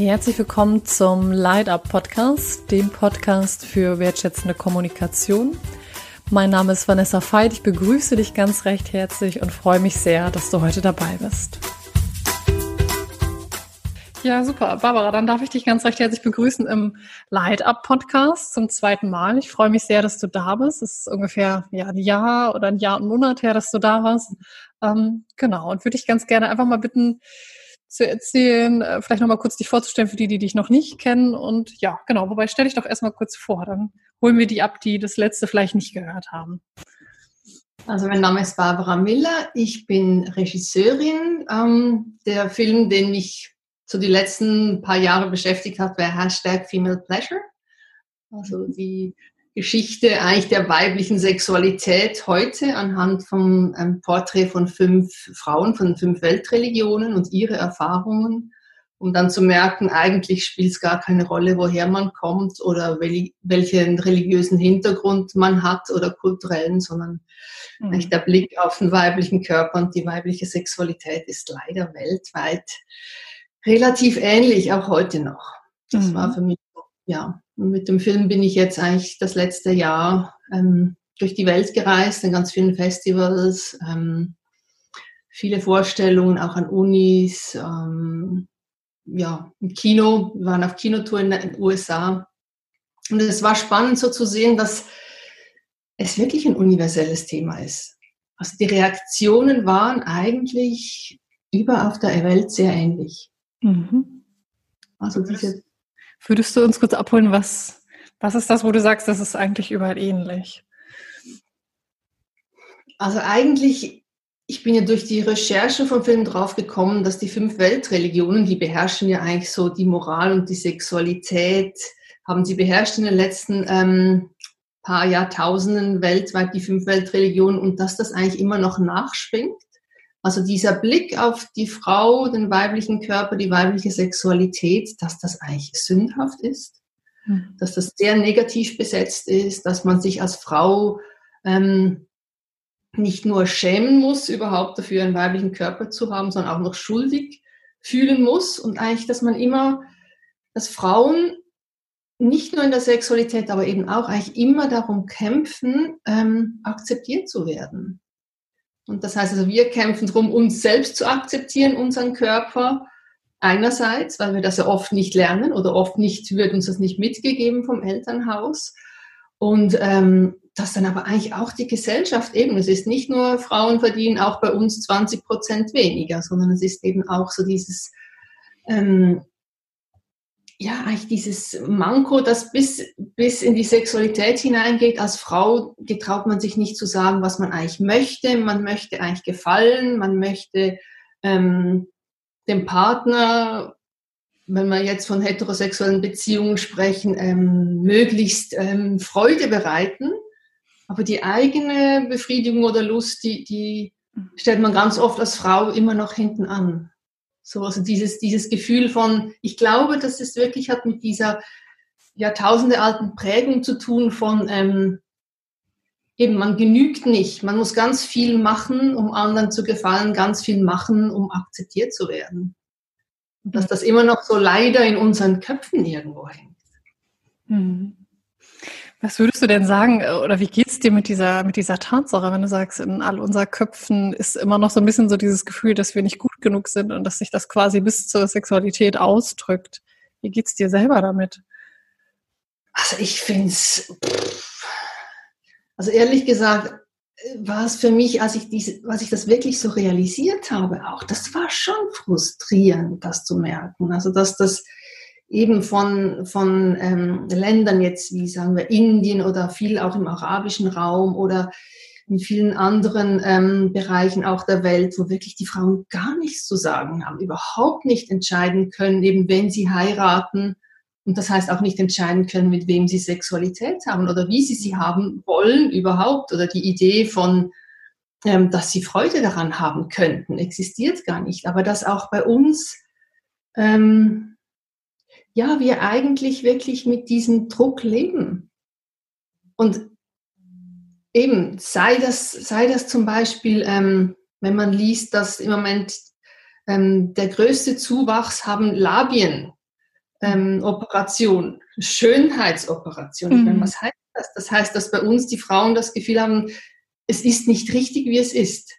Herzlich willkommen zum Light Up Podcast, dem Podcast für wertschätzende Kommunikation. Mein Name ist Vanessa Veit. Ich begrüße dich ganz recht herzlich und freue mich sehr, dass du heute dabei bist. Ja, super. Barbara, dann darf ich dich ganz recht herzlich begrüßen im Light Up Podcast zum zweiten Mal. Ich freue mich sehr, dass du da bist. Es ist ungefähr ja, ein Jahr oder ein Jahr und Monat her, dass du da warst. Ähm, genau. Und würde ich ganz gerne einfach mal bitten, zu erzählen, äh, vielleicht nochmal kurz dich vorzustellen für die, die dich noch nicht kennen. Und ja, genau, wobei stell dich doch erstmal kurz vor, dann holen wir die ab, die das letzte vielleicht nicht gehört haben. Also mein Name ist Barbara Miller, ich bin Regisseurin. Ähm, der Film, den mich so die letzten paar Jahre beschäftigt hat, war Hashtag Female Pleasure. Also die Geschichte eigentlich der weiblichen Sexualität heute anhand vom ähm, Porträt von fünf Frauen von fünf Weltreligionen und ihre Erfahrungen, um dann zu merken, eigentlich spielt es gar keine Rolle, woher man kommt oder wel welchen religiösen Hintergrund man hat oder kulturellen, sondern mhm. der Blick auf den weiblichen Körper und die weibliche Sexualität ist leider weltweit relativ ähnlich, auch heute noch. Das mhm. war für mich, ja, und mit dem Film bin ich jetzt eigentlich das letzte Jahr ähm, durch die Welt gereist, in ganz vielen Festivals, ähm, viele Vorstellungen auch an Unis, ähm, ja, im Kino, wir waren auf Kinotour in den USA. Und es war spannend so zu sehen, dass es wirklich ein universelles Thema ist. Also die Reaktionen waren eigentlich über auf der Welt sehr ähnlich. Mhm. Also diese Würdest du uns kurz abholen, was, was ist das, wo du sagst, das ist eigentlich überall ähnlich? Also eigentlich, ich bin ja durch die Recherche vom Film drauf gekommen, dass die fünf Weltreligionen, die beherrschen ja eigentlich so die Moral und die Sexualität, haben sie beherrscht in den letzten ähm, paar Jahrtausenden weltweit, die fünf Weltreligionen, und dass das eigentlich immer noch nachschwingt. Also dieser Blick auf die Frau, den weiblichen Körper, die weibliche Sexualität, dass das eigentlich sündhaft ist, mhm. dass das sehr negativ besetzt ist, dass man sich als Frau ähm, nicht nur schämen muss, überhaupt dafür einen weiblichen Körper zu haben, sondern auch noch schuldig fühlen muss und eigentlich, dass man immer, dass Frauen nicht nur in der Sexualität, aber eben auch eigentlich immer darum kämpfen, ähm, akzeptiert zu werden. Und das heißt also, wir kämpfen darum, uns selbst zu akzeptieren, unseren Körper einerseits, weil wir das ja oft nicht lernen oder oft nicht, wird uns das nicht mitgegeben vom Elternhaus. Und ähm, dass dann aber eigentlich auch die Gesellschaft eben, es ist nicht nur Frauen verdienen auch bei uns 20 Prozent weniger, sondern es ist eben auch so dieses, ähm, ja, eigentlich dieses Manko, das bis, bis in die Sexualität hineingeht. Als Frau getraut man sich nicht zu sagen, was man eigentlich möchte. Man möchte eigentlich gefallen, man möchte ähm, dem Partner, wenn wir jetzt von heterosexuellen Beziehungen sprechen, ähm, möglichst ähm, Freude bereiten. Aber die eigene Befriedigung oder Lust, die, die stellt man ganz oft als Frau immer noch hinten an. So, also dieses, dieses Gefühl von, ich glaube, dass es wirklich hat mit dieser Jahrtausende alten Prägung zu tun von, ähm, eben, man genügt nicht. Man muss ganz viel machen, um anderen zu gefallen, ganz viel machen, um akzeptiert zu werden. Und dass das immer noch so leider in unseren Köpfen irgendwo hängt. Mhm. Was würdest du denn sagen, oder wie geht's dir mit dieser, mit dieser Tatsache, wenn du sagst, in all unserer Köpfen ist immer noch so ein bisschen so dieses Gefühl, dass wir nicht gut genug sind und dass sich das quasi bis zur Sexualität ausdrückt? Wie geht's dir selber damit? Also ich finde es, also ehrlich gesagt, war es für mich, als ich diese, als ich das wirklich so realisiert habe, auch, das war schon frustrierend, das zu merken. Also dass das, eben von, von ähm, Ländern jetzt, wie sagen wir, Indien oder viel auch im arabischen Raum oder in vielen anderen ähm, Bereichen auch der Welt, wo wirklich die Frauen gar nichts zu sagen haben, überhaupt nicht entscheiden können, eben wenn sie heiraten und das heißt auch nicht entscheiden können, mit wem sie Sexualität haben oder wie sie sie haben wollen überhaupt oder die Idee von, ähm, dass sie Freude daran haben könnten, existiert gar nicht. Aber dass auch bei uns ähm, ja, wir eigentlich wirklich mit diesem Druck leben. Und eben, sei das, sei das zum Beispiel, ähm, wenn man liest, dass im Moment ähm, der größte Zuwachs haben Labien. ähm, Operation, Schönheitsoperation. Ich meine, mhm. was heißt das? Das heißt, dass bei uns die Frauen das Gefühl haben, es ist nicht richtig, wie es ist.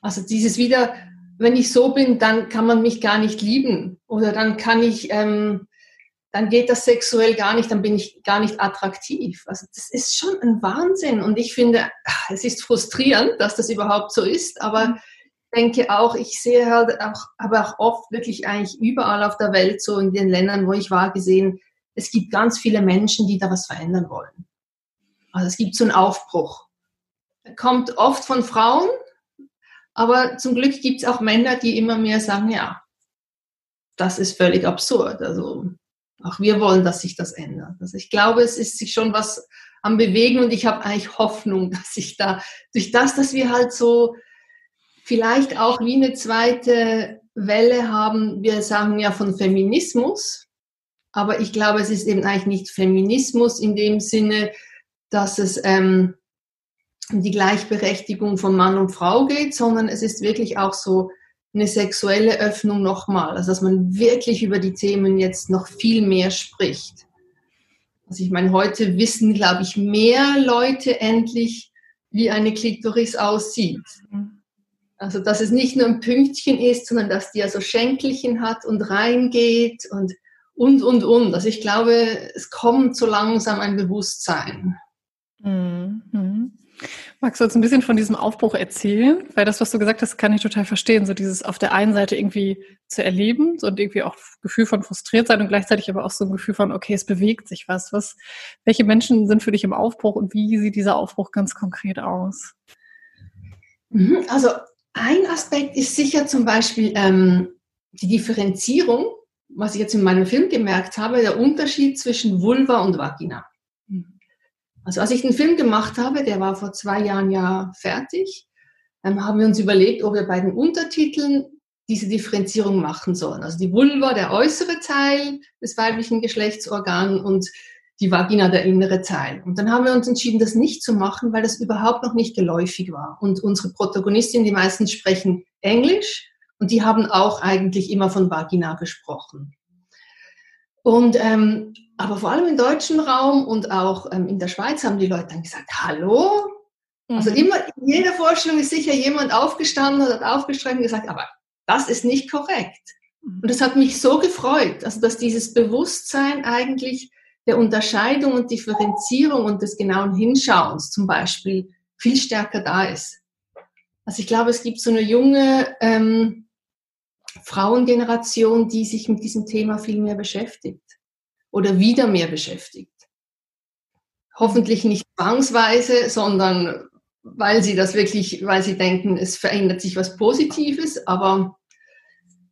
Also dieses wieder, wenn ich so bin, dann kann man mich gar nicht lieben oder dann kann ich, ähm, dann geht das sexuell gar nicht, dann bin ich gar nicht attraktiv. Also das ist schon ein Wahnsinn und ich finde, es ist frustrierend, dass das überhaupt so ist, aber mhm. ich denke auch, ich sehe halt auch, aber auch oft wirklich eigentlich überall auf der Welt, so in den Ländern, wo ich war, gesehen, es gibt ganz viele Menschen, die da was verändern wollen. Also es gibt so einen Aufbruch. Er kommt oft von Frauen, aber zum Glück gibt es auch Männer, die immer mehr sagen, ja, das ist völlig absurd. Also auch wir wollen, dass sich das ändert. Also ich glaube, es ist sich schon was am Bewegen und ich habe eigentlich Hoffnung, dass sich da durch das, dass wir halt so vielleicht auch wie eine zweite Welle haben, wir sagen ja von Feminismus, aber ich glaube, es ist eben eigentlich nicht Feminismus in dem Sinne, dass es ähm, um die Gleichberechtigung von Mann und Frau geht, sondern es ist wirklich auch so eine sexuelle Öffnung nochmal. Also dass man wirklich über die Themen jetzt noch viel mehr spricht. Also ich meine, heute wissen, glaube ich, mehr Leute endlich, wie eine Klitoris aussieht. Also dass es nicht nur ein Pünktchen ist, sondern dass die ja so Schenkelchen hat und reingeht und und, und, und. Also ich glaube, es kommt so langsam ein Bewusstsein. Mhm. Magst du uns ein bisschen von diesem Aufbruch erzählen? Weil das, was du gesagt hast, kann ich total verstehen. So dieses auf der einen Seite irgendwie zu erleben und irgendwie auch Gefühl von frustriert sein und gleichzeitig aber auch so ein Gefühl von, okay, es bewegt sich was. Was, welche Menschen sind für dich im Aufbruch und wie sieht dieser Aufbruch ganz konkret aus? Mhm, also ein Aspekt ist sicher zum Beispiel ähm, die Differenzierung, was ich jetzt in meinem Film gemerkt habe, der Unterschied zwischen Vulva und Vagina. Also als ich den Film gemacht habe, der war vor zwei Jahren ja fertig, ähm, haben wir uns überlegt, ob wir bei den Untertiteln diese Differenzierung machen sollen. Also die Vulva, der äußere Teil des weiblichen Geschlechtsorgans und die Vagina, der innere Teil. Und dann haben wir uns entschieden, das nicht zu machen, weil das überhaupt noch nicht geläufig war. Und unsere Protagonistinnen, die meisten sprechen Englisch und die haben auch eigentlich immer von Vagina gesprochen. Und ähm, aber vor allem im deutschen Raum und auch ähm, in der Schweiz haben die Leute dann gesagt, hallo? Also mhm. immer in jeder Vorstellung ist sicher jemand aufgestanden und hat aufgeschrieben und gesagt, aber das ist nicht korrekt. Mhm. Und das hat mich so gefreut, also dass dieses Bewusstsein eigentlich der Unterscheidung und Differenzierung und des genauen Hinschauens zum Beispiel viel stärker da ist. Also ich glaube, es gibt so eine junge ähm, Frauengeneration, die sich mit diesem Thema viel mehr beschäftigt oder wieder mehr beschäftigt. Hoffentlich nicht zwangsweise, sondern weil sie das wirklich, weil sie denken, es verändert sich was Positives. Aber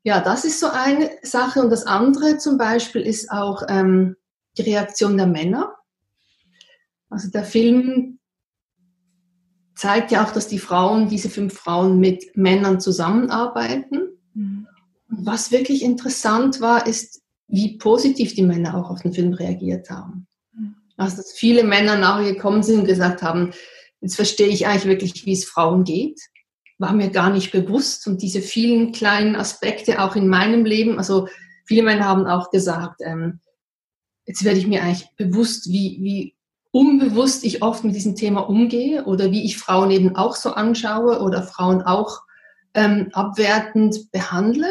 ja, das ist so eine Sache. Und das andere zum Beispiel ist auch ähm, die Reaktion der Männer. Also der Film zeigt ja auch, dass die Frauen, diese fünf Frauen mit Männern zusammenarbeiten. Was wirklich interessant war, ist, wie positiv die Männer auch auf den Film reagiert haben. Mhm. Also, dass viele Männer nachher gekommen sind und gesagt haben, jetzt verstehe ich eigentlich wirklich, wie es Frauen geht. War mir gar nicht bewusst. Und diese vielen kleinen Aspekte auch in meinem Leben, also viele Männer haben auch gesagt, ähm, jetzt werde ich mir eigentlich bewusst, wie, wie unbewusst ich oft mit diesem Thema umgehe oder wie ich Frauen eben auch so anschaue oder Frauen auch ähm, abwertend behandle.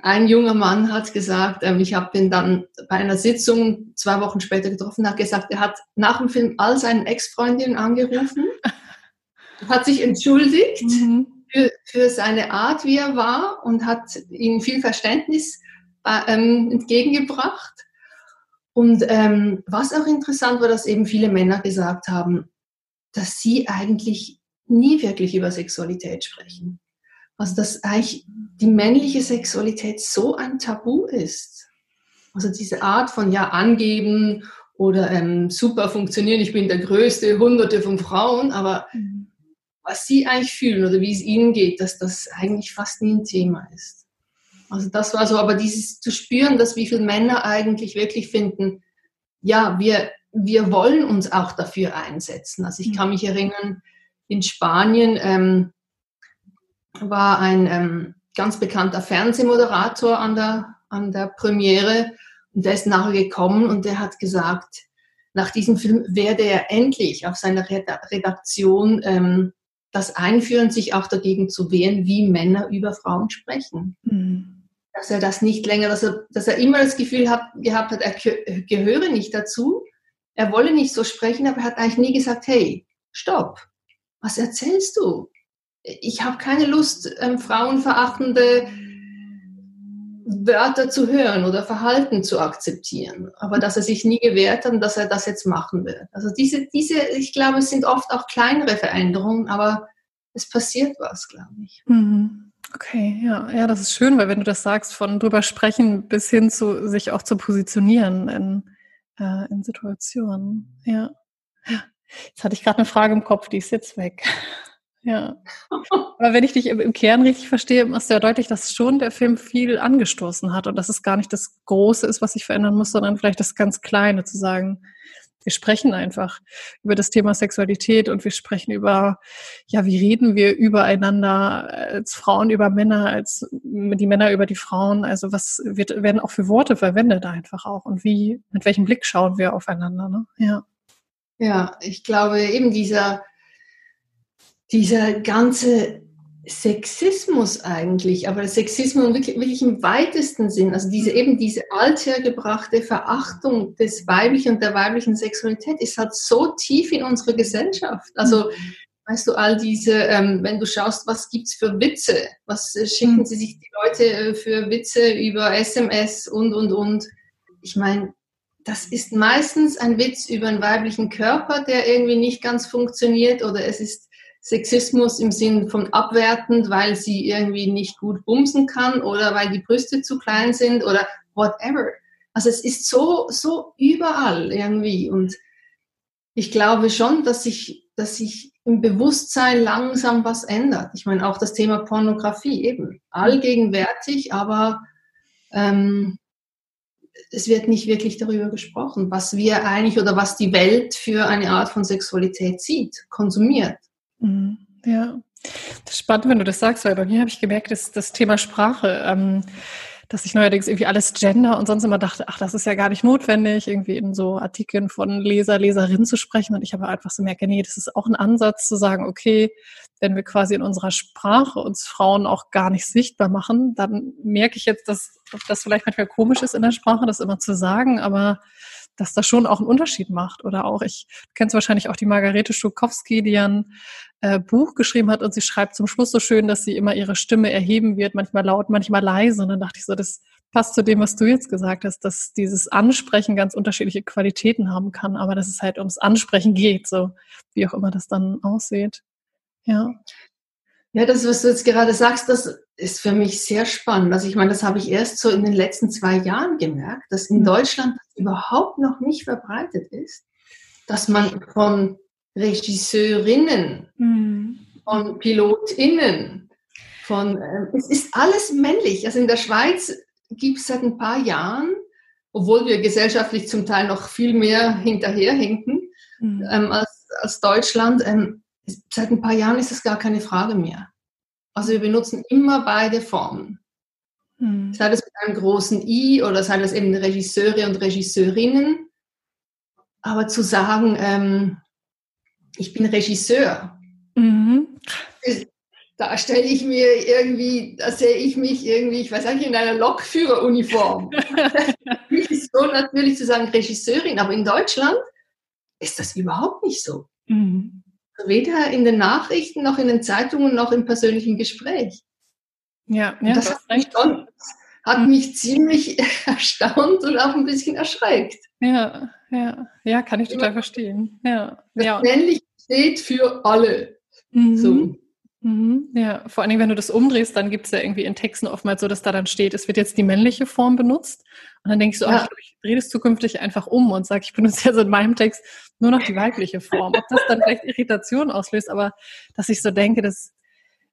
Ein junger Mann hat gesagt, ähm, ich habe ihn dann bei einer Sitzung zwei Wochen später getroffen, hat gesagt, er hat nach dem Film all seinen Ex-Freundinnen angerufen, hat sich entschuldigt mhm. für, für, seine Art, wie er war und hat ihnen viel Verständnis äh, ähm, entgegengebracht. Und ähm, was auch interessant war, dass eben viele Männer gesagt haben, dass sie eigentlich nie wirklich über Sexualität sprechen. Also dass eigentlich die männliche Sexualität so ein Tabu ist. Also diese Art von ja angeben oder ähm, super funktionieren, ich bin der Größte, hunderte von Frauen, aber mhm. was sie eigentlich fühlen oder wie es ihnen geht, dass das eigentlich fast nie ein Thema ist. Also das war so, aber dieses zu spüren, dass wie viele Männer eigentlich wirklich finden, ja, wir, wir wollen uns auch dafür einsetzen. Also ich mhm. kann mich erinnern, in Spanien ähm, war ein ähm, ganz bekannter Fernsehmoderator an der an der Premiere und der ist nachher gekommen und der hat gesagt, nach diesem Film werde er endlich auf seiner Redaktion ähm, das einführen, sich auch dagegen zu wehren, wie Männer über Frauen sprechen. Mhm. Dass er das nicht länger, dass er, dass er immer das Gefühl hat, gehabt hat, er gehöre nicht dazu, er wolle nicht so sprechen, aber er hat eigentlich nie gesagt, hey, stopp, was erzählst du? Ich habe keine Lust, ähm, frauenverachtende Wörter zu hören oder Verhalten zu akzeptieren. Aber dass er sich nie gewehrt hat und dass er das jetzt machen will. Also diese, diese, ich glaube, es sind oft auch kleinere Veränderungen, aber es passiert was, glaube ich. Mhm. Okay, ja, ja, das ist schön, weil wenn du das sagst, von drüber sprechen bis hin zu sich auch zu positionieren in, äh, in Situationen. Ja. Jetzt hatte ich gerade eine Frage im Kopf, die ist jetzt weg. Ja. Aber wenn ich dich im, Kern richtig verstehe, du ja deutlich, dass schon der Film viel angestoßen hat und dass es gar nicht das Große ist, was sich verändern muss, sondern vielleicht das ganz Kleine zu sagen. Wir sprechen einfach über das Thema Sexualität und wir sprechen über, ja, wie reden wir übereinander als Frauen über Männer, als die Männer über die Frauen. Also was wird, werden auch für Worte verwendet einfach auch und wie, mit welchem Blick schauen wir aufeinander, ne? Ja. Ja, ich glaube eben dieser, dieser ganze Sexismus eigentlich, aber Sexismus wirklich, wirklich im weitesten Sinn, also diese eben diese althergebrachte Verachtung des weiblichen und der weiblichen Sexualität ist halt so tief in unserer Gesellschaft. Also mhm. weißt du, all diese, ähm, wenn du schaust, was gibt's für Witze, was äh, schicken mhm. sie sich die Leute äh, für Witze über SMS und und und. Ich meine, das ist meistens ein Witz über einen weiblichen Körper, der irgendwie nicht ganz funktioniert oder es ist Sexismus im Sinn von abwertend, weil sie irgendwie nicht gut bumsen kann oder weil die Brüste zu klein sind oder whatever. Also es ist so, so überall irgendwie. Und ich glaube schon, dass sich, dass sich im Bewusstsein langsam was ändert. Ich meine, auch das Thema Pornografie eben. Allgegenwärtig, aber ähm, es wird nicht wirklich darüber gesprochen, was wir eigentlich oder was die Welt für eine Art von Sexualität sieht, konsumiert. Mhm. Ja, das ist spannend, wenn du das sagst, weil bei mir habe ich gemerkt, dass das Thema Sprache, ähm, dass ich neuerdings irgendwie alles Gender und sonst immer dachte, ach, das ist ja gar nicht notwendig, irgendwie in so Artikeln von Leser, Leserinnen zu sprechen. Und ich habe einfach so gemerkt, nee, das ist auch ein Ansatz zu sagen, okay, wenn wir quasi in unserer Sprache uns Frauen auch gar nicht sichtbar machen, dann merke ich jetzt, dass das vielleicht manchmal komisch ist in der Sprache, das immer zu sagen, aber dass das schon auch einen Unterschied macht. Oder auch, ich kennst wahrscheinlich auch die Margarete Schukowski, die ein äh, Buch geschrieben hat und sie schreibt zum Schluss so schön, dass sie immer ihre Stimme erheben wird, manchmal laut, manchmal leise. Und dann dachte ich so, das passt zu dem, was du jetzt gesagt hast, dass dieses Ansprechen ganz unterschiedliche Qualitäten haben kann, aber dass es halt ums Ansprechen geht, so wie auch immer das dann aussieht. Ja. Ja, das, was du jetzt gerade sagst, das ist für mich sehr spannend. Also ich meine, das habe ich erst so in den letzten zwei Jahren gemerkt, dass in mhm. Deutschland überhaupt noch nicht verbreitet ist, dass man von Regisseurinnen, mhm. von Pilotinnen, von, äh, es ist alles männlich. Also in der Schweiz gibt es seit ein paar Jahren, obwohl wir gesellschaftlich zum Teil noch viel mehr hinterherhinken mhm. ähm, als, als Deutschland, ähm, seit ein paar Jahren ist das gar keine Frage mehr. Also wir benutzen immer beide Formen. Hm. Sei das mit einem großen I oder sei das eben Regisseure und Regisseurinnen. Aber zu sagen, ähm, ich bin Regisseur, mhm. da stelle ich mir irgendwie, da sehe ich mich irgendwie, ich weiß nicht, in einer Lokführeruniform. Mich ist so natürlich zu sagen Regisseurin, aber in Deutschland ist das überhaupt nicht so. Mhm. Weder in den Nachrichten noch in den Zeitungen noch im persönlichen Gespräch. Ja, ja das hat mich, schon, hat mich ziemlich erstaunt und auch ein bisschen erschreckt. Ja, ja, ja, kann ich total verstehen. Ja, ja. männlich steht für alle. Mhm. So. Mhm, ja, vor allen Dingen, wenn du das umdrehst, dann gibt es ja irgendwie in Texten oftmals so, dass da dann steht, es wird jetzt die männliche Form benutzt. Und dann denkst du, ja. oh, ich, ich drehe das zukünftig einfach um und sage, ich benutze ja so in meinem Text nur noch die weibliche Form. Ob das dann vielleicht Irritation auslöst, aber dass ich so denke, dass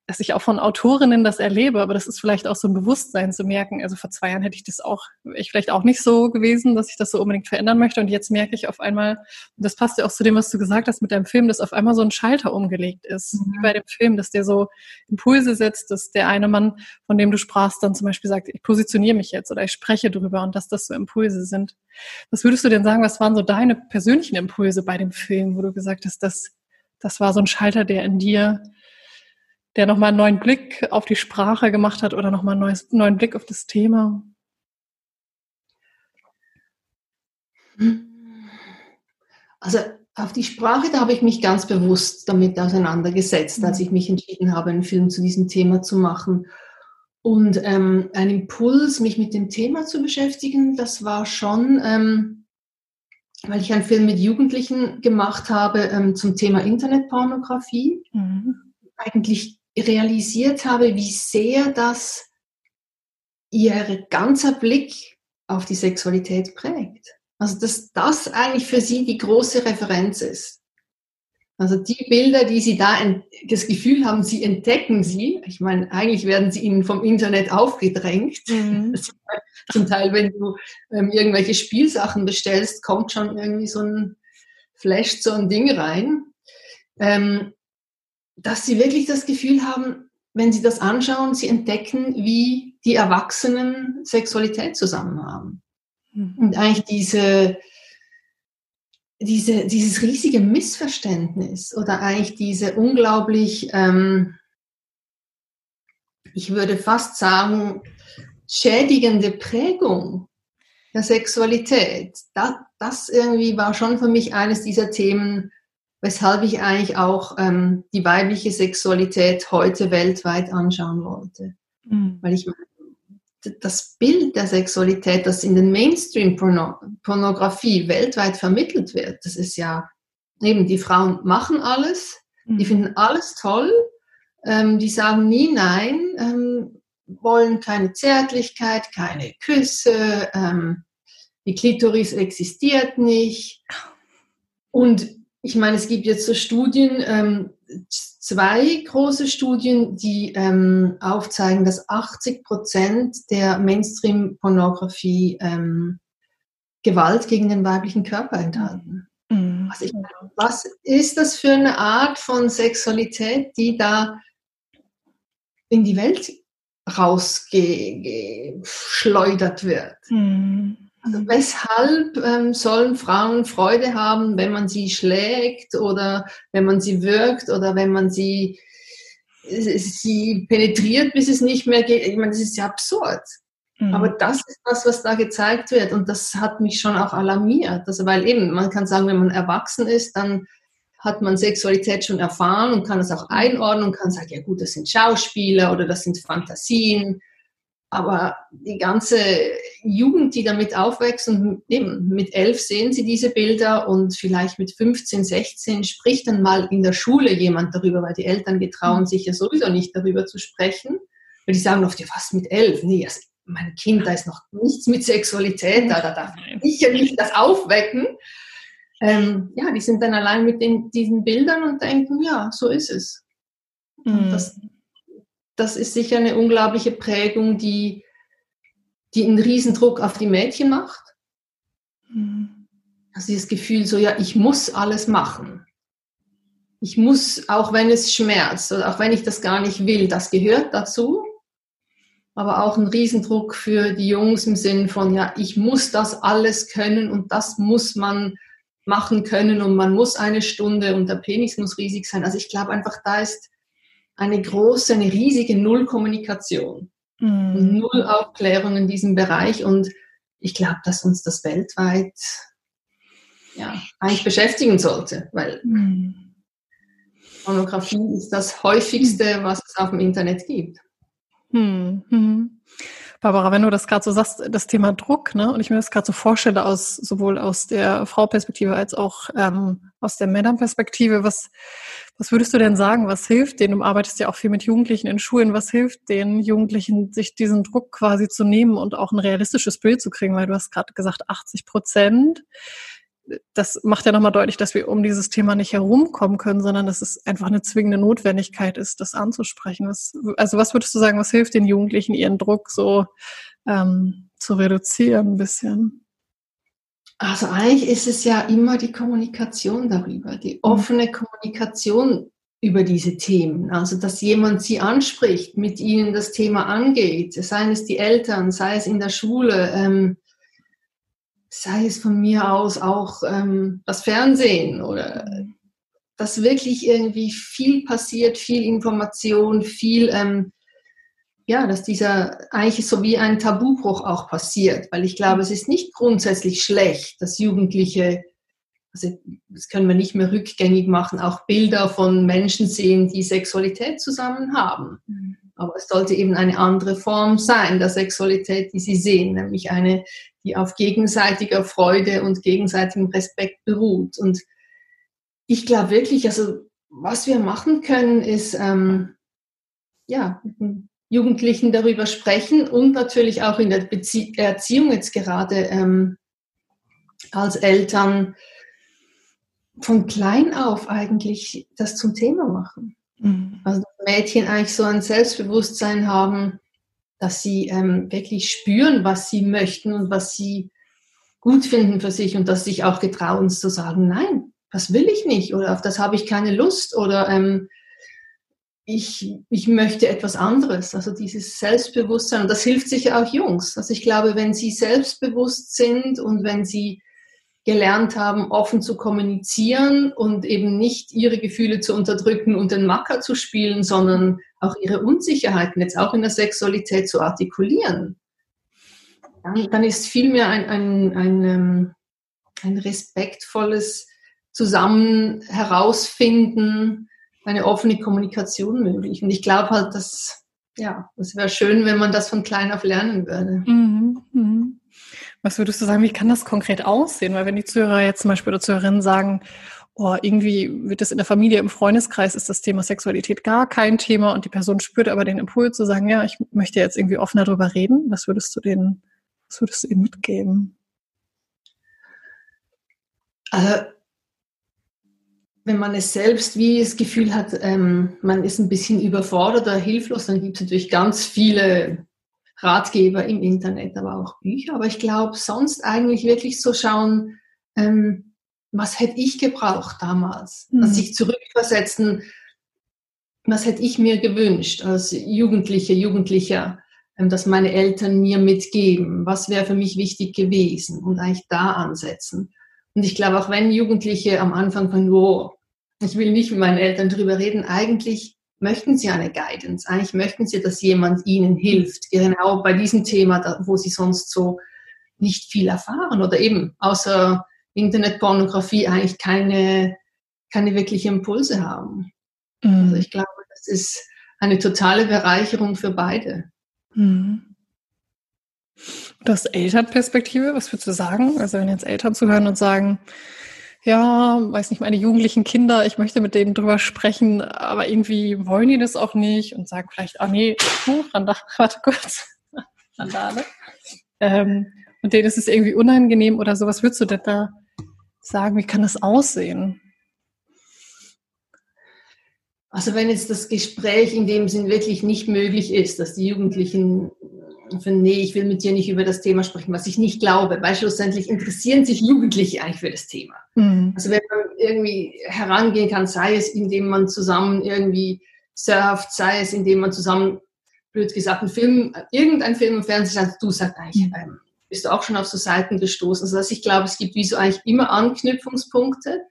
dass ich auch von Autorinnen das erlebe, aber das ist vielleicht auch so ein Bewusstsein zu merken. Also vor zwei Jahren hätte ich das auch, ich vielleicht auch nicht so gewesen, dass ich das so unbedingt verändern möchte. Und jetzt merke ich auf einmal, und das passt ja auch zu dem, was du gesagt hast mit deinem Film, dass auf einmal so ein Schalter umgelegt ist, mhm. wie bei dem Film, dass der so Impulse setzt, dass der eine Mann, von dem du sprachst, dann zum Beispiel sagt, ich positioniere mich jetzt oder ich spreche drüber und dass das so Impulse sind. Was würdest du denn sagen, was waren so deine persönlichen Impulse bei dem Film, wo du gesagt hast, das, das war so ein Schalter, der in dir der nochmal einen neuen Blick auf die Sprache gemacht hat oder nochmal einen neuen Blick auf das Thema? Also auf die Sprache, da habe ich mich ganz bewusst damit auseinandergesetzt, als ich mich entschieden habe, einen Film zu diesem Thema zu machen. Und ähm, ein Impuls, mich mit dem Thema zu beschäftigen, das war schon, ähm, weil ich einen Film mit Jugendlichen gemacht habe ähm, zum Thema Internetpornografie. Mhm. Eigentlich realisiert habe, wie sehr das ihr ganzer Blick auf die Sexualität prägt. Also dass das eigentlich für sie die große Referenz ist. Also die Bilder, die sie da das Gefühl haben, sie entdecken sie. Ich meine, eigentlich werden sie ihnen vom Internet aufgedrängt. Mhm. Zum Teil, wenn du ähm, irgendwelche Spielsachen bestellst, kommt schon irgendwie so ein Flash, so ein Ding rein. Ähm, dass sie wirklich das Gefühl haben, wenn sie das anschauen, sie entdecken, wie die Erwachsenen Sexualität zusammen haben. Mhm. Und eigentlich diese, diese, dieses riesige Missverständnis oder eigentlich diese unglaublich, ähm, ich würde fast sagen, schädigende Prägung der Sexualität. Das, das irgendwie war schon für mich eines dieser Themen, weshalb ich eigentlich auch ähm, die weibliche Sexualität heute weltweit anschauen wollte. Mhm. Weil ich das Bild der Sexualität, das in den Mainstream-Pornografie weltweit vermittelt wird, das ist ja eben, die Frauen machen alles, mhm. die finden alles toll, ähm, die sagen nie nein, ähm, wollen keine Zärtlichkeit, keine Küsse, ähm, die Klitoris existiert nicht. Und ich meine, es gibt jetzt so Studien, ähm, zwei große Studien, die ähm, aufzeigen, dass 80 Prozent der Mainstream-Pornografie ähm, Gewalt gegen den weiblichen Körper enthalten. Mhm. Also ich, was ist das für eine Art von Sexualität, die da in die Welt rausgeschleudert wird? Mhm. Also weshalb ähm, sollen Frauen Freude haben, wenn man sie schlägt oder wenn man sie wirkt oder wenn man sie, sie penetriert, bis es nicht mehr geht? Ich meine, das ist ja absurd. Mhm. Aber das ist das, was da gezeigt wird und das hat mich schon auch alarmiert. Also weil eben, man kann sagen, wenn man erwachsen ist, dann hat man Sexualität schon erfahren und kann es auch einordnen und kann sagen, ja gut, das sind Schauspieler oder das sind Fantasien aber die ganze Jugend, die damit aufwächst und eben mit elf sehen sie diese Bilder und vielleicht mit 15, 16 spricht dann mal in der Schule jemand darüber, weil die Eltern getrauen mhm. sich ja sowieso nicht darüber zu sprechen. Weil die sagen oft, ja, was mit elf? Nee, also mein Kind, da ist noch nichts mit Sexualität, da, da darf sicher nicht das aufwecken. Ähm, ja, die sind dann allein mit den, diesen Bildern und denken, ja, so ist es. Mhm. Das, das ist sicher eine unglaubliche Prägung, die, die einen Riesendruck auf die Mädchen macht. Mhm. Also dieses Gefühl so, ja, ich muss alles machen. Ich muss, auch wenn es schmerzt oder auch wenn ich das gar nicht will, das gehört dazu. Aber auch ein Riesendruck für die Jungs im Sinn von, ja, ich muss das alles können und das muss man machen können und man muss eine Stunde und der Penis muss riesig sein. Also ich glaube einfach, da ist eine große, eine riesige Nullkommunikation mhm. und Null Aufklärung in diesem Bereich. Und ich glaube, dass uns das weltweit ja, eigentlich beschäftigen sollte, weil mhm. Pornografie ist das häufigste, was es auf dem Internet gibt. Mhm. Barbara, wenn du das gerade so sagst, das Thema Druck, ne, und ich mir das gerade so vorstelle, aus sowohl aus der Frau-Perspektive als auch ähm, aus der Männerperspektive, was was würdest du denn sagen? Was hilft denen? Du arbeitest ja auch viel mit Jugendlichen in Schulen. Was hilft den Jugendlichen, sich diesen Druck quasi zu nehmen und auch ein realistisches Bild zu kriegen? Weil du hast gerade gesagt, 80 Prozent das macht ja nochmal deutlich, dass wir um dieses Thema nicht herumkommen können, sondern dass es einfach eine zwingende Notwendigkeit ist, das anzusprechen. Was, also was würdest du sagen, was hilft den Jugendlichen, ihren Druck so ähm, zu reduzieren ein bisschen? Also eigentlich ist es ja immer die Kommunikation darüber, die mhm. offene Kommunikation über diese Themen. Also, dass jemand sie anspricht, mit ihnen das Thema angeht, seien es die Eltern, sei es in der Schule, ähm, sei es von mir aus auch ähm, das Fernsehen oder dass wirklich irgendwie viel passiert, viel Information, viel, ähm, ja, dass dieser eigentlich so wie ein Tabubruch auch passiert, weil ich glaube, es ist nicht grundsätzlich schlecht, dass Jugendliche, also das können wir nicht mehr rückgängig machen, auch Bilder von Menschen sehen, die Sexualität zusammen haben. Mhm. Aber es sollte eben eine andere Form sein der Sexualität, die sie sehen, nämlich eine, die auf gegenseitiger Freude und gegenseitigem Respekt beruht. Und ich glaube wirklich, also was wir machen können, ist ähm, ja mit den Jugendlichen darüber sprechen und natürlich auch in der Bezie Erziehung jetzt gerade ähm, als Eltern von klein auf eigentlich das zum Thema machen. Mhm. Also Mädchen eigentlich so ein Selbstbewusstsein haben, dass sie ähm, wirklich spüren, was sie möchten und was sie gut finden für sich und dass sich auch getrauen zu sagen, nein, das will ich nicht oder auf das habe ich keine Lust oder ähm, ich, ich möchte etwas anderes. Also dieses Selbstbewusstsein und das hilft sicher auch Jungs. Also ich glaube, wenn sie selbstbewusst sind und wenn sie gelernt haben, offen zu kommunizieren und eben nicht ihre Gefühle zu unterdrücken und den Macker zu spielen, sondern auch ihre Unsicherheiten jetzt auch in der Sexualität zu artikulieren, dann, dann ist vielmehr ein, ein, ein, ähm, ein respektvolles Zusammen herausfinden, eine offene Kommunikation möglich. Und ich glaube halt, dass, ja, es wäre schön, wenn man das von klein auf lernen würde. Mhm, mh. Was würdest du sagen, wie kann das konkret aussehen? Weil wenn die Zuhörer jetzt zum Beispiel oder Zuhörerinnen sagen, oh, irgendwie wird das in der Familie, im Freundeskreis ist das Thema Sexualität gar kein Thema und die Person spürt aber den Impuls zu sagen, ja, ich möchte jetzt irgendwie offener darüber reden. Was würdest du denen, was würdest du ihnen mitgeben? Also, wenn man es selbst wie das Gefühl hat, ähm, man ist ein bisschen überfordert oder hilflos, dann gibt es natürlich ganz viele Ratgeber im Internet, aber auch Bücher. Aber ich glaube, sonst eigentlich wirklich so schauen, ähm, was hätte ich gebraucht damals? Mhm. Also sich zurückversetzen, was hätte ich mir gewünscht als Jugendliche, Jugendlicher, ähm, dass meine Eltern mir mitgeben? Was wäre für mich wichtig gewesen? Und eigentlich da ansetzen. Und ich glaube, auch wenn Jugendliche am Anfang von, oh, ich will nicht mit meinen Eltern drüber reden, eigentlich möchten Sie eine Guidance. Eigentlich möchten Sie, dass jemand Ihnen hilft, genau bei diesem Thema, wo Sie sonst so nicht viel erfahren oder eben außer Internetpornografie eigentlich keine, keine wirklichen Impulse haben. Mhm. Also ich glaube, das ist eine totale Bereicherung für beide. Mhm. Das Elternperspektive, was würdest du sagen? Also wenn jetzt Eltern zuhören und sagen, ja, weiß nicht, meine jugendlichen Kinder, ich möchte mit denen drüber sprechen, aber irgendwie wollen die das auch nicht und sagen vielleicht, ah nee, Randale, warte kurz, Randale. Ähm, und denen ist es irgendwie unangenehm oder so. Was würdest du denn da sagen? Wie kann das aussehen? Also wenn jetzt das Gespräch in dem Sinn wirklich nicht möglich ist, dass die Jugendlichen finden, nee, ich will mit dir nicht über das Thema sprechen, was ich nicht glaube, weil schlussendlich interessieren sich Jugendliche eigentlich für das Thema. Mhm. Also wenn man irgendwie herangehen kann, sei es, indem man zusammen irgendwie surft, sei es, indem man zusammen, blöd gesagt, einen Film, irgendein Film im Fernsehen sagt, du sagst eigentlich, mhm. ähm, bist du auch schon auf so Seiten gestoßen. Also ich glaube, es gibt wie so eigentlich immer Anknüpfungspunkte.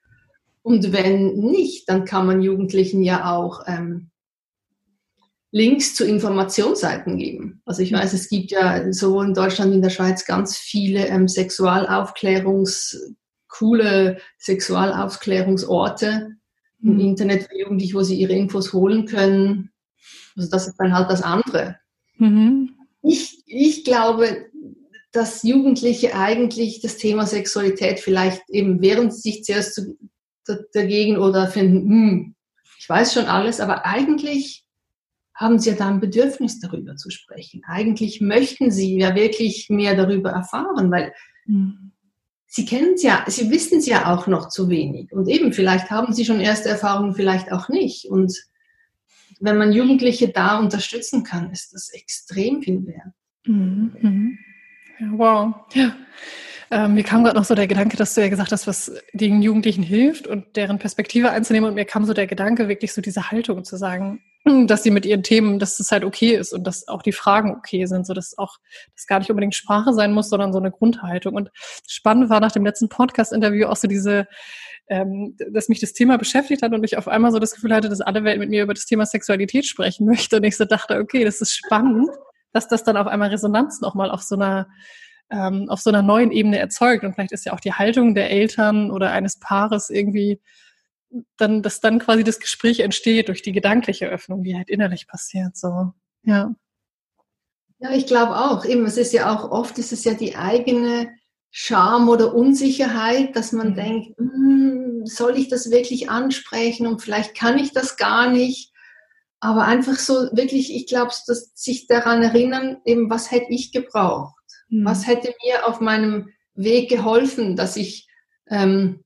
Und wenn nicht, dann kann man Jugendlichen ja auch ähm, Links zu Informationsseiten geben. Also ich weiß, es gibt ja sowohl in Deutschland wie in der Schweiz ganz viele ähm, Sexualaufklärungs, coole Sexualaufklärungsorte mhm. im Internet für Jugendliche, wo sie ihre Infos holen können. Also das ist dann halt das andere. Mhm. Ich, ich glaube, dass Jugendliche eigentlich das Thema Sexualität vielleicht eben während sie sich zuerst zu, dagegen oder finden, hm, ich weiß schon alles, aber eigentlich haben sie ja da ein Bedürfnis darüber zu sprechen. Eigentlich möchten sie ja wirklich mehr darüber erfahren, weil mhm. sie kennen es ja, sie wissen es ja auch noch zu wenig. Und eben, vielleicht haben sie schon erste Erfahrungen, vielleicht auch nicht. Und wenn man Jugendliche da unterstützen kann, ist das extrem viel wert. Mhm. Ja, wow. Ja. Ähm, mir kam gerade noch so der Gedanke, dass du ja gesagt hast, was den Jugendlichen hilft und deren Perspektive einzunehmen. Und mir kam so der Gedanke, wirklich so diese Haltung zu sagen, dass sie mit ihren Themen, dass es halt okay ist und dass auch die Fragen okay sind, so dass auch das gar nicht unbedingt Sprache sein muss, sondern so eine Grundhaltung. Und spannend war nach dem letzten Podcast-Interview auch so diese, ähm, dass mich das Thema beschäftigt hat und ich auf einmal so das Gefühl hatte, dass alle Welt mit mir über das Thema Sexualität sprechen möchte. Und ich so dachte, okay, das ist spannend, dass das dann auf einmal Resonanz nochmal auf so einer ähm, auf so einer neuen Ebene erzeugt. Und vielleicht ist ja auch die Haltung der Eltern oder eines Paares irgendwie dann, dass dann quasi das Gespräch entsteht durch die gedankliche Öffnung, die halt innerlich passiert. So, ja. Ja, ich glaube auch. Eben, es ist ja auch oft, ist es ja die eigene Scham oder Unsicherheit, dass man mhm. denkt, hm, soll ich das wirklich ansprechen und vielleicht kann ich das gar nicht. Aber einfach so wirklich, ich glaube, dass sich daran erinnern, eben, was hätte ich gebraucht? Mhm. Was hätte mir auf meinem Weg geholfen, dass ich, ähm,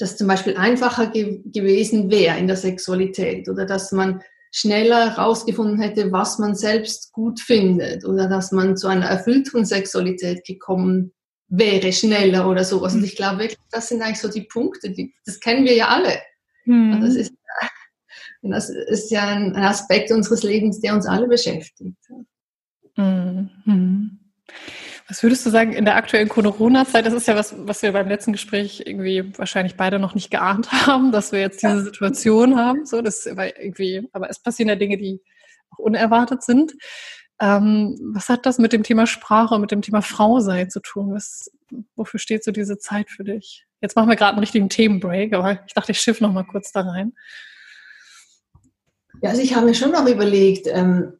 dass zum Beispiel einfacher ge gewesen wäre in der Sexualität oder dass man schneller herausgefunden hätte, was man selbst gut findet oder dass man zu einer erfüllteren Sexualität gekommen wäre, schneller oder sowas. Und mhm. ich glaube wirklich, das sind eigentlich so die Punkte, die, das kennen wir ja alle. Mhm. Das, ist, das ist ja ein Aspekt unseres Lebens, der uns alle beschäftigt. Mhm. Was würdest du sagen, in der aktuellen Corona-Zeit, das ist ja was, was wir beim letzten Gespräch irgendwie wahrscheinlich beide noch nicht geahnt haben, dass wir jetzt diese Situation haben. So, das war irgendwie, aber es passieren ja Dinge, die auch unerwartet sind. Ähm, was hat das mit dem Thema Sprache und mit dem Thema Frau sein zu tun? Was, wofür steht so diese Zeit für dich? Jetzt machen wir gerade einen richtigen Themenbreak, aber ich dachte, ich schiff noch mal kurz da rein. Ja, also ich habe mir schon noch überlegt, ähm,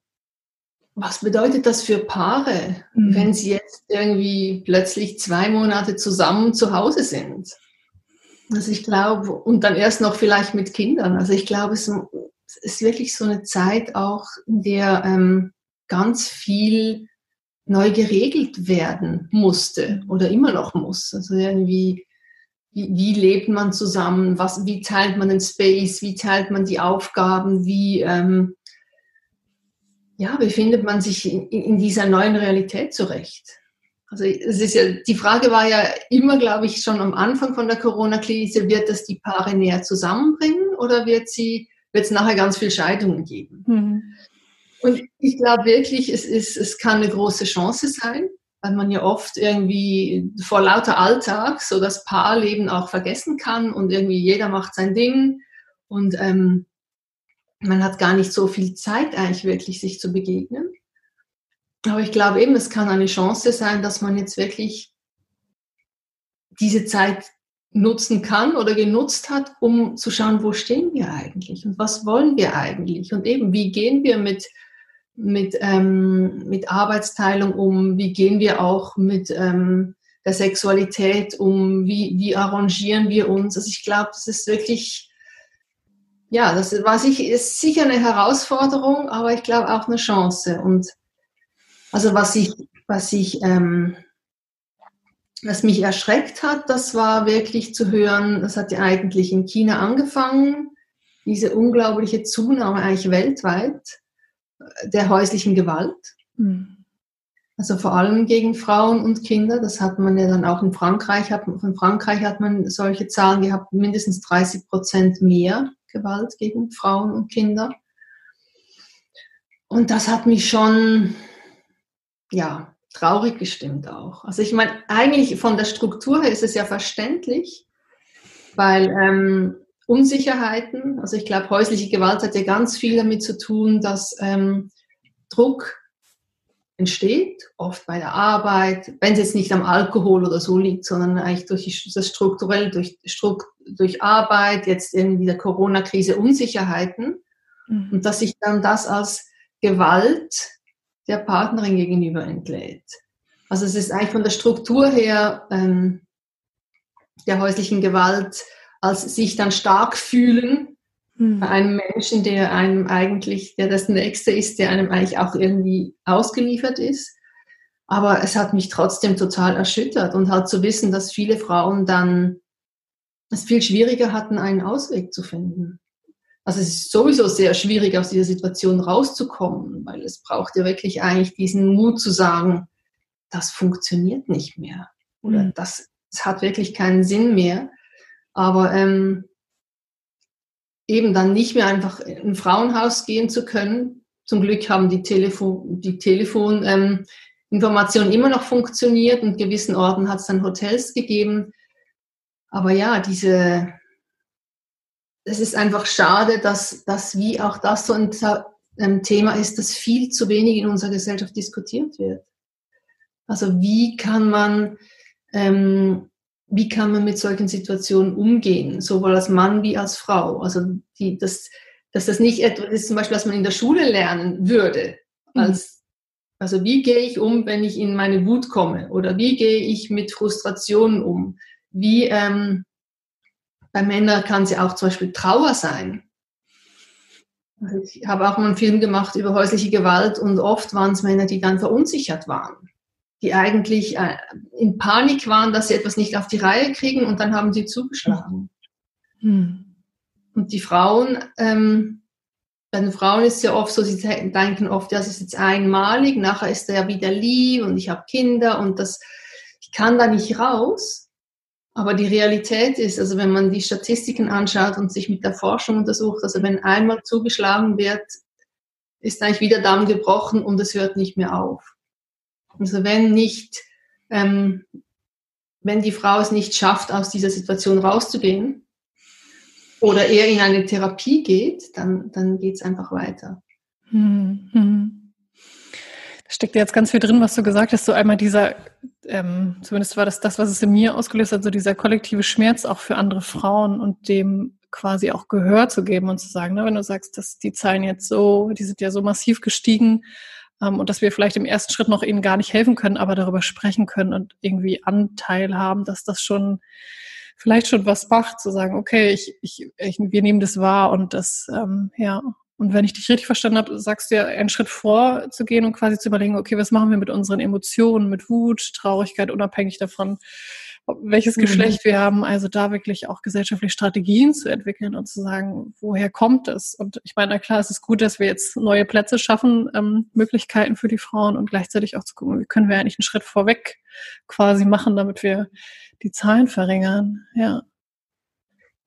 was bedeutet das für Paare, mhm. wenn sie jetzt irgendwie plötzlich zwei Monate zusammen zu Hause sind? Also ich glaube, und dann erst noch vielleicht mit Kindern. Also ich glaube, es ist wirklich so eine Zeit auch, in der ähm, ganz viel neu geregelt werden musste oder immer noch muss. Also irgendwie, wie, wie lebt man zusammen? Was, wie teilt man den Space? Wie teilt man die Aufgaben? Wie ähm, ja, wie findet man sich in, in dieser neuen Realität zurecht? Also es ist ja, die Frage war ja immer, glaube ich, schon am Anfang von der Corona-Krise, wird das die Paare näher zusammenbringen oder wird sie, wird es nachher ganz viel Scheidungen geben? Mhm. Und ich glaube wirklich, es ist, es kann eine große Chance sein, weil man ja oft irgendwie vor lauter Alltag so das Paarleben auch vergessen kann und irgendwie jeder macht sein Ding und ähm, man hat gar nicht so viel Zeit eigentlich wirklich sich zu begegnen. Aber ich glaube eben, es kann eine Chance sein, dass man jetzt wirklich diese Zeit nutzen kann oder genutzt hat, um zu schauen, wo stehen wir eigentlich und was wollen wir eigentlich und eben, wie gehen wir mit, mit, ähm, mit Arbeitsteilung um, wie gehen wir auch mit ähm, der Sexualität um, wie, wie arrangieren wir uns. Also ich glaube, das ist wirklich ja, das war sich, ist sicher eine Herausforderung, aber ich glaube auch eine Chance. Und also was ich, was ich, ähm, was mich erschreckt hat, das war wirklich zu hören, das hat ja eigentlich in China angefangen, diese unglaubliche Zunahme eigentlich weltweit der häuslichen Gewalt. Mhm. Also vor allem gegen Frauen und Kinder. Das hat man ja dann auch in Frankreich. Hat, von Frankreich hat man solche Zahlen gehabt, mindestens 30 Prozent mehr Gewalt gegen Frauen und Kinder. Und das hat mich schon, ja, traurig gestimmt auch. Also ich meine, eigentlich von der Struktur her ist es ja verständlich, weil ähm, Unsicherheiten, also ich glaube, häusliche Gewalt hat ja ganz viel damit zu tun, dass ähm, Druck entsteht, oft bei der Arbeit, wenn es jetzt nicht am Alkohol oder so liegt, sondern eigentlich durch das strukturell, durch, durch Arbeit, jetzt in der Corona-Krise Unsicherheiten mhm. und dass sich dann das als Gewalt der Partnerin gegenüber entlädt. Also es ist eigentlich von der Struktur her ähm, der häuslichen Gewalt als sich dann stark fühlen bei hm. einem Menschen, der einem eigentlich, der das Nächste ist, der einem eigentlich auch irgendwie ausgeliefert ist. Aber es hat mich trotzdem total erschüttert und halt zu wissen, dass viele Frauen dann es viel schwieriger hatten, einen Ausweg zu finden. Also es ist sowieso sehr schwierig, aus dieser Situation rauszukommen, weil es braucht ja wirklich eigentlich diesen Mut zu sagen, das funktioniert nicht mehr oder mhm. das, das hat wirklich keinen Sinn mehr. Aber ähm, eben dann nicht mehr einfach in ein Frauenhaus gehen zu können. Zum Glück haben die Telefon, die Telefoninformationen ähm, immer noch funktioniert und gewissen Orten hat es dann Hotels gegeben. Aber ja, diese, es ist einfach schade, dass, dass wie auch das so ein ähm, Thema ist, das viel zu wenig in unserer Gesellschaft diskutiert wird. Also wie kann man ähm, wie kann man mit solchen Situationen umgehen, sowohl als Mann wie als Frau. Also die, das, dass das nicht etwas ist, zum Beispiel, was man in der Schule lernen würde. Mhm. Als, also wie gehe ich um, wenn ich in meine Wut komme? Oder wie gehe ich mit Frustrationen um? Wie ähm, bei Männern kann sie auch zum Beispiel Trauer sein. Also ich habe auch mal einen Film gemacht über häusliche Gewalt und oft waren es Männer, die dann verunsichert waren die eigentlich äh, in Panik waren, dass sie etwas nicht auf die Reihe kriegen und dann haben sie zugeschlagen. Hm. Und die Frauen, ähm, bei den Frauen ist es ja oft so, sie denken oft, das ist jetzt einmalig, nachher ist er ja wieder lieb und ich habe Kinder und das, ich kann da nicht raus. Aber die Realität ist, also wenn man die Statistiken anschaut und sich mit der Forschung untersucht, also wenn einmal zugeschlagen wird, ist eigentlich wieder Damm gebrochen und es hört nicht mehr auf. Also wenn nicht, ähm, wenn die Frau es nicht schafft, aus dieser Situation rauszugehen oder eher in eine Therapie geht, dann, dann geht es einfach weiter. Hm, Da steckt jetzt ganz viel drin, was du gesagt hast. So einmal dieser, ähm, zumindest war das das, was es in mir ausgelöst hat, so dieser kollektive Schmerz auch für andere Frauen und dem quasi auch Gehör zu geben und zu sagen, ne, wenn du sagst, dass die Zahlen jetzt so, die sind ja so massiv gestiegen, und dass wir vielleicht im ersten Schritt noch ihnen gar nicht helfen können, aber darüber sprechen können und irgendwie Anteil haben, dass das schon vielleicht schon was macht, zu sagen, okay, ich, ich, ich wir nehmen das wahr und das, ähm, ja. Und wenn ich dich richtig verstanden habe, sagst du ja, einen Schritt vorzugehen und quasi zu überlegen, okay, was machen wir mit unseren Emotionen, mit Wut, Traurigkeit, unabhängig davon, welches mhm. Geschlecht wir haben, also da wirklich auch gesellschaftliche Strategien zu entwickeln und zu sagen, woher kommt es? Und ich meine, na klar, es ist gut, dass wir jetzt neue Plätze schaffen, ähm, Möglichkeiten für die Frauen und gleichzeitig auch zu gucken, wie können wir eigentlich einen Schritt vorweg quasi machen, damit wir die Zahlen verringern. Ja.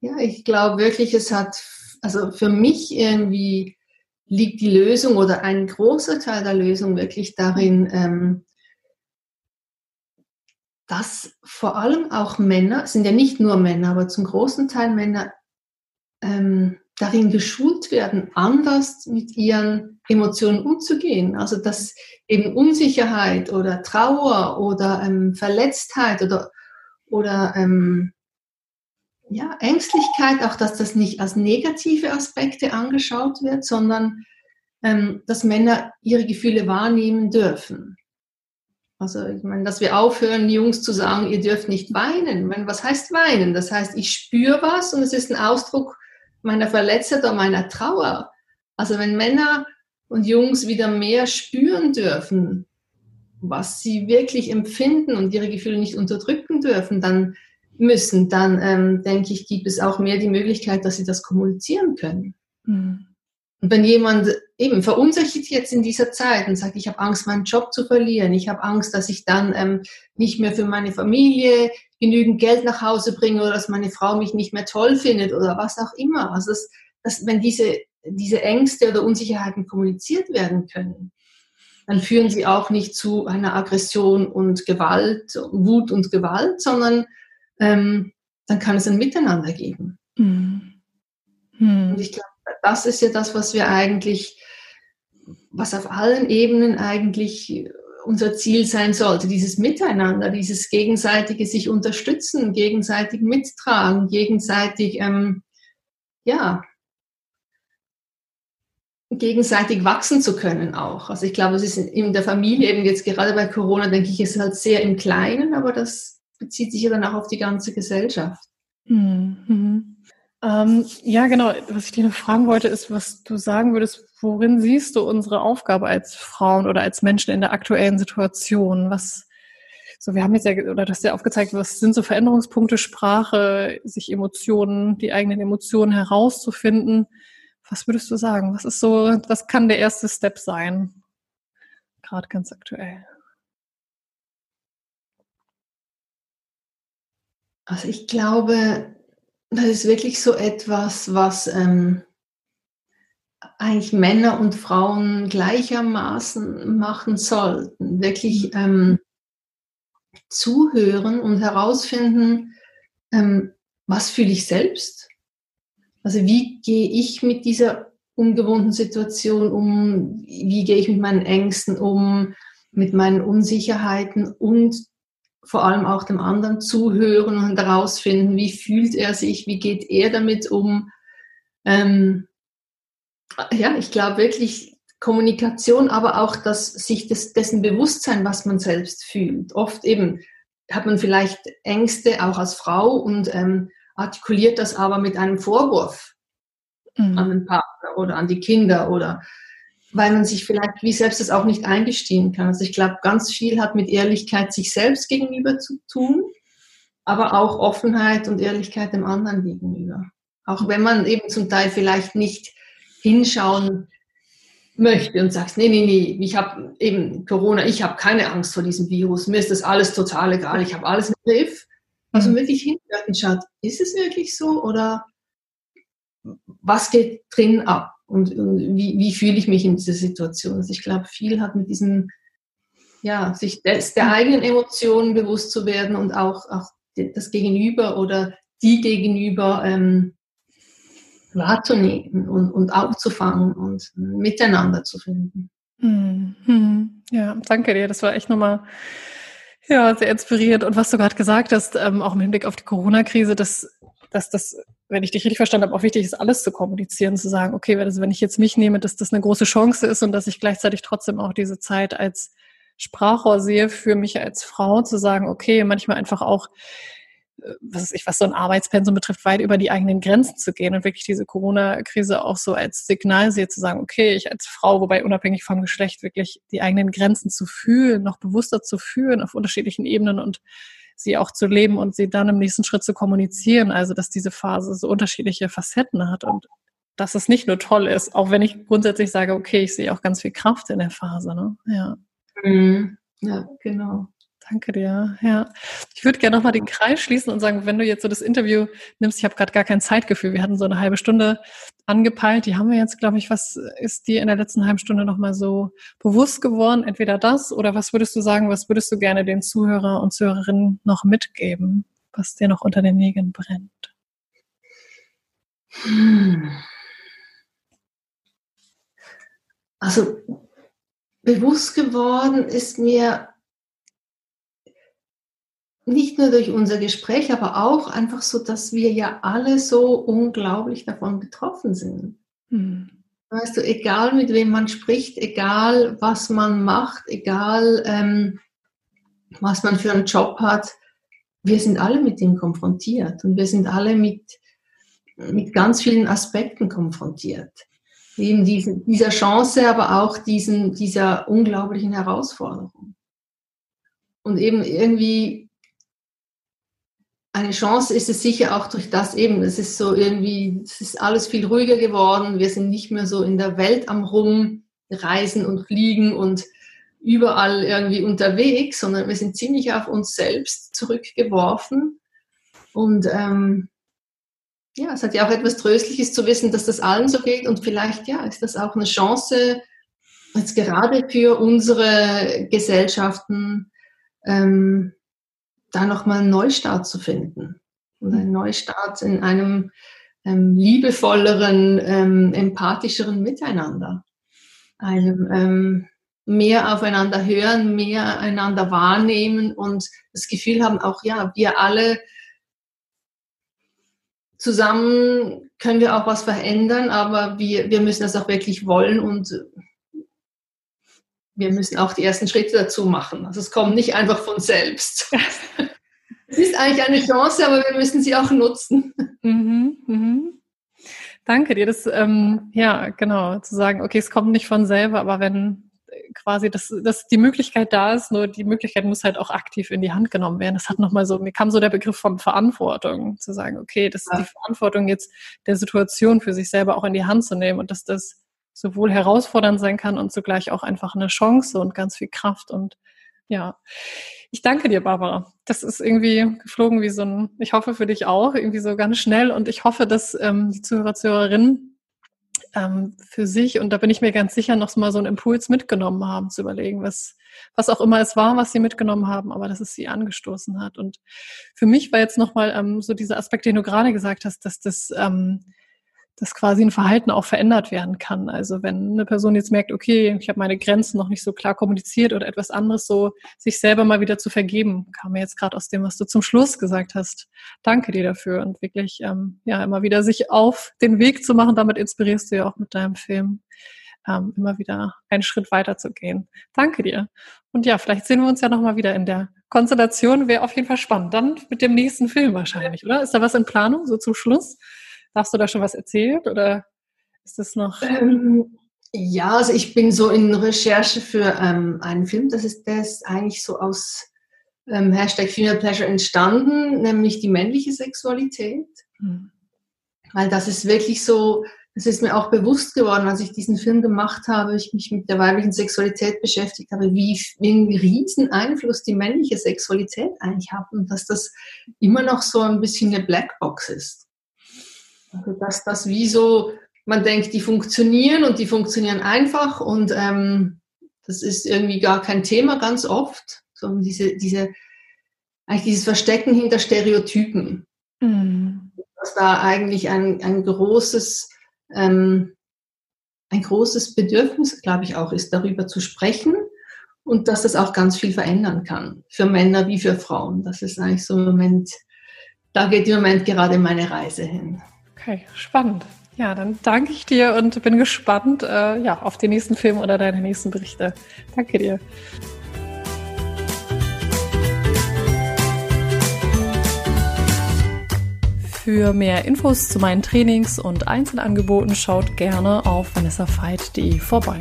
Ja, ich glaube wirklich, es hat, also für mich irgendwie liegt die Lösung oder ein großer Teil der Lösung wirklich darin, ähm, dass vor allem auch Männer, sind ja nicht nur Männer, aber zum großen Teil Männer, ähm, darin geschult werden, anders mit ihren Emotionen umzugehen. Also dass eben Unsicherheit oder Trauer oder ähm, Verletztheit oder, oder ähm, ja, Ängstlichkeit, auch dass das nicht als negative Aspekte angeschaut wird, sondern ähm, dass Männer ihre Gefühle wahrnehmen dürfen. Also ich meine, dass wir aufhören, Jungs zu sagen, ihr dürft nicht weinen. Meine, was heißt weinen? Das heißt, ich spüre was und es ist ein Ausdruck meiner Verletzung oder meiner Trauer. Also wenn Männer und Jungs wieder mehr spüren dürfen, was sie wirklich empfinden und ihre Gefühle nicht unterdrücken dürfen, dann müssen, dann ähm, denke ich, gibt es auch mehr die Möglichkeit, dass sie das kommunizieren können. Mhm. Und wenn jemand eben verunsichert jetzt in dieser Zeit und sagt, ich habe Angst, meinen Job zu verlieren, ich habe Angst, dass ich dann ähm, nicht mehr für meine Familie genügend Geld nach Hause bringe oder dass meine Frau mich nicht mehr toll findet oder was auch immer. Also das, das, wenn diese, diese Ängste oder Unsicherheiten kommuniziert werden können, dann führen sie auch nicht zu einer Aggression und Gewalt, Wut und Gewalt, sondern ähm, dann kann es ein Miteinander geben. Mhm. Und ich glaube, das ist ja das, was wir eigentlich, was auf allen Ebenen eigentlich unser Ziel sein sollte, dieses Miteinander, dieses gegenseitige sich unterstützen, gegenseitig mittragen, gegenseitig, ähm, ja, gegenseitig wachsen zu können auch. Also ich glaube, es ist in der Familie eben jetzt gerade bei Corona, denke ich, ist halt sehr im Kleinen, aber das bezieht sich ja dann auch auf die ganze Gesellschaft. Mhm. Ähm, ja, genau. Was ich dir noch fragen wollte, ist, was du sagen würdest, worin siehst du unsere Aufgabe als Frauen oder als Menschen in der aktuellen Situation? Was, so, wir haben jetzt ja, oder das ja aufgezeigt, was sind so Veränderungspunkte, Sprache, sich Emotionen, die eigenen Emotionen herauszufinden. Was würdest du sagen? Was ist so, was kann der erste Step sein? Gerade ganz aktuell. Also ich glaube, das ist wirklich so etwas, was ähm, eigentlich Männer und Frauen gleichermaßen machen sollten. Wirklich ähm, zuhören und herausfinden, ähm, was fühle ich selbst? Also wie gehe ich mit dieser ungewohnten Situation um? Wie gehe ich mit meinen Ängsten um? Mit meinen Unsicherheiten und vor allem auch dem anderen zuhören und herausfinden, wie fühlt er sich, wie geht er damit um. Ähm, ja, ich glaube wirklich Kommunikation, aber auch das, sich des, dessen Bewusstsein, was man selbst fühlt. Oft eben hat man vielleicht Ängste auch als Frau und ähm, artikuliert das aber mit einem Vorwurf mhm. an den Partner oder an die Kinder oder weil man sich vielleicht wie selbst das auch nicht eingestehen kann. Also ich glaube, ganz viel hat mit Ehrlichkeit sich selbst gegenüber zu tun, aber auch Offenheit und Ehrlichkeit dem anderen gegenüber. Auch wenn man eben zum Teil vielleicht nicht hinschauen möchte und sagt, nee, nee, nee, ich habe eben Corona, ich habe keine Angst vor diesem Virus, mir ist das alles total egal, ich habe alles im Griff. Also mhm. wirklich hinhört und schaut, ist es wirklich so oder was geht drin ab? Und, und wie, wie fühle ich mich in dieser Situation. Also ich glaube, viel hat mit diesem, ja, sich des, der eigenen Emotionen bewusst zu werden und auch, auch das Gegenüber oder die Gegenüber ähm, wahrzunehmen und, und aufzufangen und miteinander zu finden. Mhm. Ja, danke dir. Das war echt nochmal ja, sehr inspirierend. Und was du gerade gesagt hast, ähm, auch im Hinblick auf die Corona-Krise, dass, dass das wenn ich dich richtig verstanden habe, auch wichtig ist, alles zu kommunizieren, zu sagen, okay, also wenn ich jetzt mich nehme, dass das eine große Chance ist und dass ich gleichzeitig trotzdem auch diese Zeit als Sprachrohr sehe für mich als Frau, zu sagen, okay, manchmal einfach auch, äh, was ich, was so ein Arbeitspensum betrifft, weit über die eigenen Grenzen zu gehen und wirklich diese Corona-Krise auch so als Signal sehe, zu sagen, okay, ich als Frau, wobei unabhängig vom Geschlecht wirklich die eigenen Grenzen zu fühlen, noch bewusster zu fühlen auf unterschiedlichen Ebenen und sie auch zu leben und sie dann im nächsten Schritt zu kommunizieren. Also, dass diese Phase so unterschiedliche Facetten hat und dass es nicht nur toll ist, auch wenn ich grundsätzlich sage, okay, ich sehe auch ganz viel Kraft in der Phase. Ne? Ja. Mhm. Ja, genau. Danke dir. Ja, ich würde gerne nochmal den Kreis schließen und sagen, wenn du jetzt so das Interview nimmst, ich habe gerade gar kein Zeitgefühl. Wir hatten so eine halbe Stunde angepeilt. Die haben wir jetzt, glaube ich, was ist dir in der letzten halben Stunde nochmal so bewusst geworden? Entweder das oder was würdest du sagen, was würdest du gerne den Zuhörer und Zuhörerinnen noch mitgeben, was dir noch unter den Nägeln brennt? Also bewusst geworden ist mir nicht nur durch unser Gespräch, aber auch einfach so, dass wir ja alle so unglaublich davon betroffen sind. Mhm. Weißt du, egal mit wem man spricht, egal was man macht, egal ähm, was man für einen Job hat, wir sind alle mit dem konfrontiert und wir sind alle mit, mit ganz vielen Aspekten konfrontiert. Eben diese, dieser Chance, aber auch diesen, dieser unglaublichen Herausforderung. Und eben irgendwie eine Chance ist es sicher auch durch das eben. Es ist so irgendwie, es ist alles viel ruhiger geworden. Wir sind nicht mehr so in der Welt am Rumreisen und Fliegen und überall irgendwie unterwegs, sondern wir sind ziemlich auf uns selbst zurückgeworfen. Und ähm, ja, es hat ja auch etwas Tröstliches zu wissen, dass das allen so geht. Und vielleicht, ja, ist das auch eine Chance, jetzt gerade für unsere Gesellschaften, ähm, da nochmal einen Neustart zu finden. Und einen Neustart in einem ähm, liebevolleren, ähm, empathischeren Miteinander. Einem ähm, mehr aufeinander hören, mehr einander wahrnehmen und das Gefühl haben, auch ja, wir alle zusammen können wir auch was verändern, aber wir, wir müssen das auch wirklich wollen und wir müssen auch die ersten Schritte dazu machen. Also es kommt nicht einfach von selbst. Es ist eigentlich eine Chance, aber wir müssen sie auch nutzen. Mhm, mhm. Danke dir. Das, ähm, ja, genau, zu sagen, okay, es kommt nicht von selber, aber wenn quasi, dass, dass die Möglichkeit da ist, nur die Möglichkeit muss halt auch aktiv in die Hand genommen werden. Das hat nochmal so, mir kam so der Begriff von Verantwortung, zu sagen, okay, das ist die Verantwortung jetzt der Situation für sich selber auch in die Hand zu nehmen und dass das sowohl herausfordernd sein kann und zugleich auch einfach eine Chance und ganz viel Kraft und ja. Ich danke dir, Barbara. Das ist irgendwie geflogen wie so ein, ich hoffe für dich auch, irgendwie so ganz schnell und ich hoffe, dass ähm, die Zuhörer, Zuhörerinnen ähm, für sich, und da bin ich mir ganz sicher, noch mal so einen Impuls mitgenommen haben, zu überlegen, was, was auch immer es war, was sie mitgenommen haben, aber dass es sie angestoßen hat. Und für mich war jetzt nochmal ähm, so dieser Aspekt, den du gerade gesagt hast, dass das ähm, dass quasi ein Verhalten auch verändert werden kann. Also wenn eine Person jetzt merkt, okay, ich habe meine Grenzen noch nicht so klar kommuniziert oder etwas anderes, so sich selber mal wieder zu vergeben, kam mir jetzt gerade aus dem, was du zum Schluss gesagt hast. Danke dir dafür und wirklich ähm, ja immer wieder sich auf den Weg zu machen. Damit inspirierst du ja auch mit deinem Film ähm, immer wieder einen Schritt weiter zu gehen. Danke dir. Und ja, vielleicht sehen wir uns ja noch mal wieder in der Konstellation. Wäre auf jeden Fall spannend. Dann mit dem nächsten Film wahrscheinlich, oder? Ist da was in Planung so zum Schluss? Hast du da schon was erzählt oder ist das noch? Ähm, ja, also ich bin so in Recherche für ähm, einen Film, das ist, der ist eigentlich so aus ähm, Hashtag Female Pleasure entstanden, nämlich die männliche Sexualität. Mhm. Weil das ist wirklich so, das ist mir auch bewusst geworden, als ich diesen Film gemacht habe, ich mich mit der weiblichen Sexualität beschäftigt habe, wie, wie einen riesen Einfluss die männliche Sexualität eigentlich hat und dass das immer noch so ein bisschen eine Blackbox ist. Also dass das wie so, man denkt, die funktionieren und die funktionieren einfach und ähm, das ist irgendwie gar kein Thema ganz oft, sondern diese, diese, eigentlich dieses Verstecken hinter Stereotypen. Mhm. Dass da eigentlich ein, ein großes, ähm, ein großes Bedürfnis, glaube ich, auch ist, darüber zu sprechen und dass das auch ganz viel verändern kann, für Männer wie für Frauen. Das ist eigentlich so im Moment, da geht im Moment gerade meine Reise hin. Okay, spannend. Ja, dann danke ich dir und bin gespannt äh, ja, auf den nächsten Film oder deine nächsten Berichte. Danke dir. Für mehr Infos zu meinen Trainings und Einzelangeboten schaut gerne auf vanessafeit.de vorbei.